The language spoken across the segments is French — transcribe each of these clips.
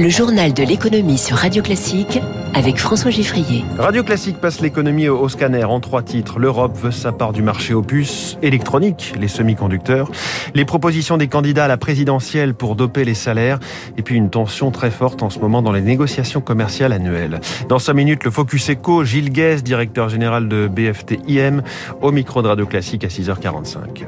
Le journal de l'économie sur Radio Classique avec François Giffrier. Radio Classique passe l'économie au scanner en trois titres. L'Europe veut sa part du marché aux puces électroniques, les semi-conducteurs, les propositions des candidats à la présidentielle pour doper les salaires, et puis une tension très forte en ce moment dans les négociations commerciales annuelles. Dans cinq minutes, le Focus Eco, Gilles Guez, directeur général de BFT IM, au micro de Radio Classique à 6h45.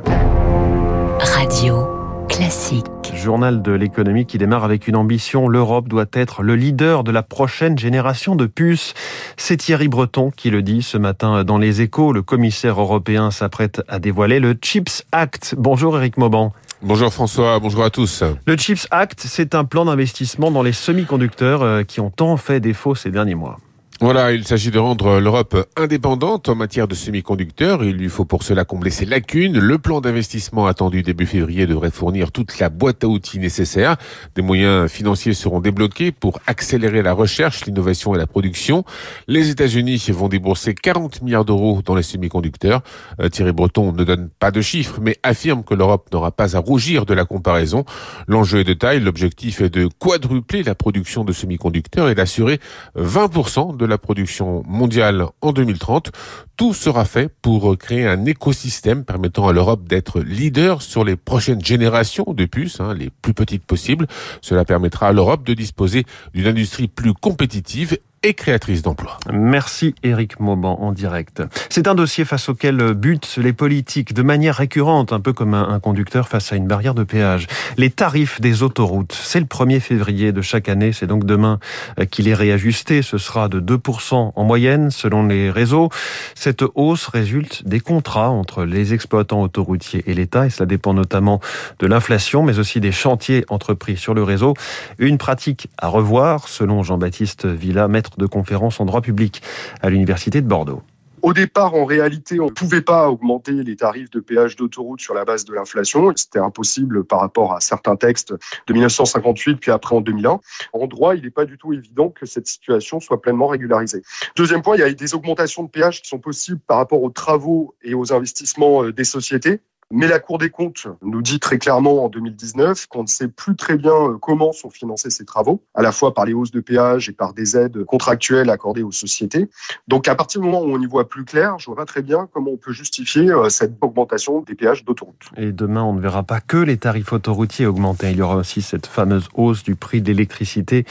Radio Classique. Journal de l'économie qui démarre avec une ambition. L'Europe doit être le leader de la prochaine génération de puces. C'est Thierry Breton qui le dit ce matin dans les échos. Le commissaire européen s'apprête à dévoiler le Chips Act. Bonjour Eric Mauban. Bonjour François, bonjour à tous. Le Chips Act, c'est un plan d'investissement dans les semi-conducteurs euh, qui ont tant fait défaut ces derniers mois. Voilà, il s'agit de rendre l'Europe indépendante en matière de semi-conducteurs. Il lui faut pour cela combler ses lacunes. Le plan d'investissement attendu début février devrait fournir toute la boîte à outils nécessaire. Des moyens financiers seront débloqués pour accélérer la recherche, l'innovation et la production. Les États-Unis vont débourser 40 milliards d'euros dans les semi-conducteurs. Euh, Thierry Breton ne donne pas de chiffres, mais affirme que l'Europe n'aura pas à rougir de la comparaison. L'enjeu est de taille. L'objectif est de quadrupler la production de semi-conducteurs et d'assurer 20% de la production mondiale en 2030. Tout sera fait pour créer un écosystème permettant à l'Europe d'être leader sur les prochaines générations de puces, hein, les plus petites possibles. Cela permettra à l'Europe de disposer d'une industrie plus compétitive et créatrice d'emplois. Merci Éric Mauban en direct. C'est un dossier face auquel butent les politiques de manière récurrente, un peu comme un conducteur face à une barrière de péage. Les tarifs des autoroutes, c'est le 1er février de chaque année, c'est donc demain euh, qu'il est réajusté, ce sera de 2% en moyenne selon les réseaux. Cette hausse résulte des contrats entre les exploitants autoroutiers et l'État et cela dépend notamment de l'inflation mais aussi des chantiers entrepris sur le réseau. Une pratique à revoir selon Jean-Baptiste Villa, maître de conférence en droit public à l'Université de Bordeaux. Au départ, en réalité, on ne pouvait pas augmenter les tarifs de péage d'autoroute sur la base de l'inflation. C'était impossible par rapport à certains textes de 1958, puis après en 2001. En droit, il n'est pas du tout évident que cette situation soit pleinement régularisée. Deuxième point, il y a des augmentations de péage qui sont possibles par rapport aux travaux et aux investissements euh, des sociétés. Mais la Cour des comptes nous dit très clairement en 2019 qu'on ne sait plus très bien euh, comment sont financés ces travaux, à la fois par les hausses de péage et par des aides contractuelles accordées aux sociétés. Donc à partir du moment où on y voit plus clair, je vois très bien comment on peut justifier euh, cette augmentation des péages d'autoroute. Et demain, on ne verra pas que les tarifs autoroutiers augmenter. Il y aura aussi cette fameuse hausse du prix de l'électricité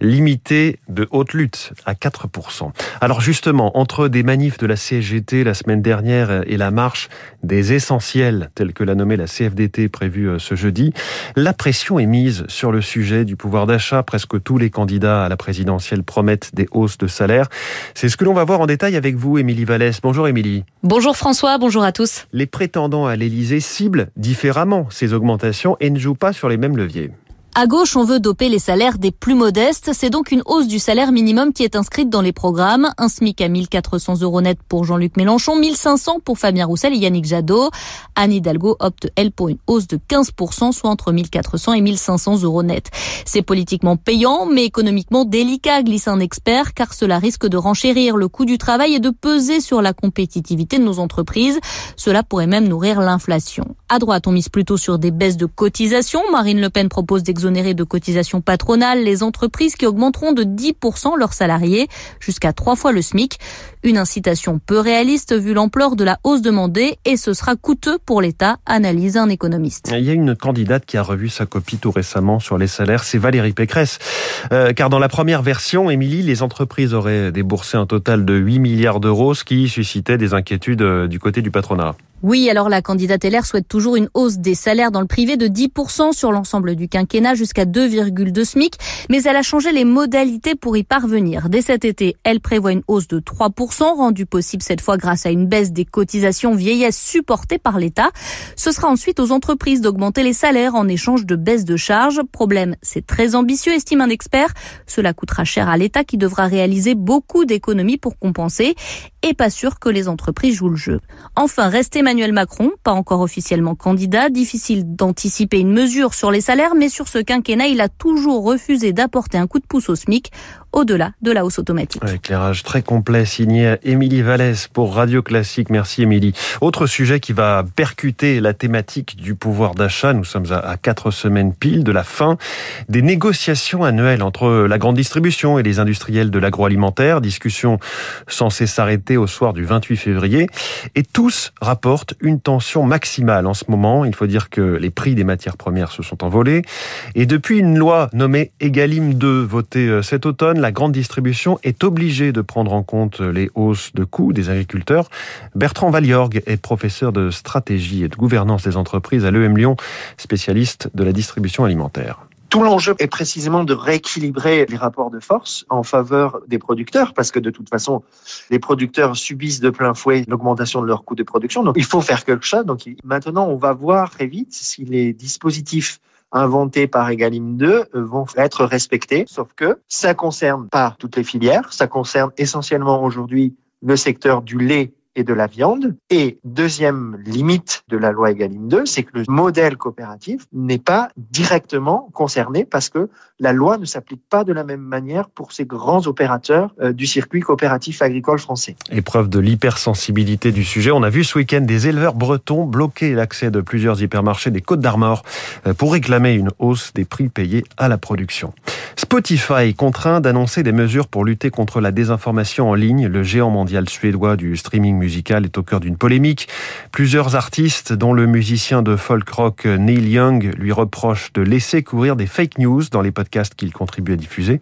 limitée de haute lutte à 4%. Alors justement, entre des manifs de la CGT la semaine dernière et la marche des essentiels telle que l'a nommé la CFDT prévue euh, ce jeudi. La pression est mise sur le sujet du pouvoir d'achat. Presque tous les candidats à la présidentielle promettent des hausses de salaire. C'est ce que l'on va voir en détail avec vous, Émilie Vallès. Bonjour Émilie. Bonjour François, bonjour à tous. Les prétendants à l'Élysée ciblent différemment ces augmentations et ne jouent pas sur les mêmes leviers. À gauche, on veut doper les salaires des plus modestes. C'est donc une hausse du salaire minimum qui est inscrite dans les programmes. Un SMIC à 1400 euros net pour Jean-Luc Mélenchon, 1500 pour Fabien Roussel et Yannick Jadot. Anne Hidalgo opte, elle, pour une hausse de 15%, soit entre 1400 et 1500 euros net. C'est politiquement payant, mais économiquement délicat, glisse un expert, car cela risque de renchérir le coût du travail et de peser sur la compétitivité de nos entreprises. Cela pourrait même nourrir l'inflation. À droite, on mise plutôt sur des baisses de cotisations. Marine Le Pen propose d'exonérer de cotisations patronales les entreprises qui augmenteront de 10% leurs salariés jusqu'à trois fois le SMIC. Une incitation peu réaliste vu l'ampleur de la hausse demandée et ce sera coûteux pour l'État, analyse un économiste. Il y a une candidate qui a revu sa copie tout récemment sur les salaires, c'est Valérie Pécresse. Euh, car dans la première version, Émilie, les entreprises auraient déboursé un total de 8 milliards d'euros, ce qui suscitait des inquiétudes euh, du côté du patronat. Oui, alors la candidate LR souhaite toujours une hausse des salaires dans le privé de 10% sur l'ensemble du quinquennat jusqu'à 2,2 SMIC, mais elle a changé les modalités pour y parvenir. Dès cet été, elle prévoit une hausse de 3%, rendue possible cette fois grâce à une baisse des cotisations vieillesse supportées par l'État. Ce sera ensuite aux entreprises d'augmenter les salaires en échange de baisse de charges. Problème, c'est très ambitieux, estime un expert. Cela coûtera cher à l'État qui devra réaliser beaucoup d'économies pour compenser et pas sûr que les entreprises jouent le jeu. Enfin, reste Emmanuel Macron, pas encore officiellement candidat, difficile d'anticiper une mesure sur les salaires, mais sur ce quinquennat, il a toujours refusé d'apporter un coup de pouce au SMIC. Au-delà de la hausse automatique. Un éclairage très complet signé Émilie Vallès pour Radio Classique. Merci Émilie. Autre sujet qui va percuter la thématique du pouvoir d'achat. Nous sommes à quatre semaines pile de la fin des négociations annuelles entre la grande distribution et les industriels de l'agroalimentaire. Discussion censée s'arrêter au soir du 28 février. Et tous rapportent une tension maximale en ce moment. Il faut dire que les prix des matières premières se sont envolés. Et depuis une loi nommée Egalim 2, votée euh, cet automne, la grande distribution est obligée de prendre en compte les hausses de coûts des agriculteurs. Bertrand Valiorg est professeur de stratégie et de gouvernance des entreprises à l'EM Lyon, spécialiste de la distribution alimentaire. Tout l'enjeu est précisément de rééquilibrer les rapports de force en faveur des producteurs, parce que de toute façon, les producteurs subissent de plein fouet l'augmentation de leurs coûts de production. Donc, il faut faire quelque chose. Donc, maintenant, on va voir très vite si les dispositifs inventés par Egalim 2 euh, vont être respectés. Sauf que ça concerne pas toutes les filières. Ça concerne essentiellement aujourd'hui le secteur du lait et de la viande. Et deuxième limite de la loi Egalim 2, c'est que le modèle coopératif n'est pas directement concerné parce que la loi ne s'applique pas de la même manière pour ces grands opérateurs euh, du circuit coopératif agricole français. Épreuve de l'hypersensibilité du sujet, on a vu ce week-end des éleveurs bretons bloquer l'accès de plusieurs hypermarchés des Côtes d'Armor euh, pour réclamer une hausse des prix payés à la production. Spotify contraint d'annoncer des mesures pour lutter contre la désinformation en ligne. Le géant mondial suédois du streaming musical est au cœur d'une polémique. Plusieurs artistes, dont le musicien de folk rock Neil Young, lui reprochent de laisser courir des fake news dans les podcasts qu'il contribue à diffuser.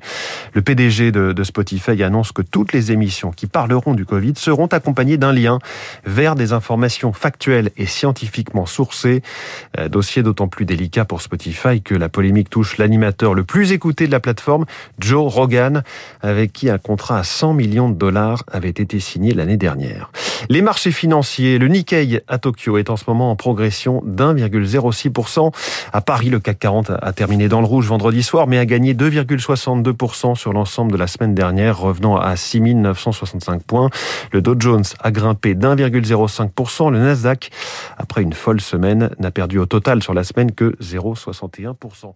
Le PDG de, de Spotify annonce que toutes les émissions qui parleront du Covid seront accompagnées d'un lien vers des informations factuelles et scientifiquement sourcées. Euh, dossier d'autant plus délicat pour Spotify que la polémique touche l'animateur le plus écouté de la plateforme, Joe Rogan, avec qui un contrat à 100 millions de dollars avait été signé l'année dernière. Les marchés financiers, le Nikkei à Tokyo est en ce moment en progression d'1,06%. À Paris, le CAC 40 a terminé dans le rouge vendredi soir, mais a gagné 2,62% sur l'ensemble de la semaine dernière, revenant à 6 965 points. Le Dow Jones a grimpé d'1,05%. Le Nasdaq, après une folle semaine, n'a perdu au total sur la semaine que 0,61%.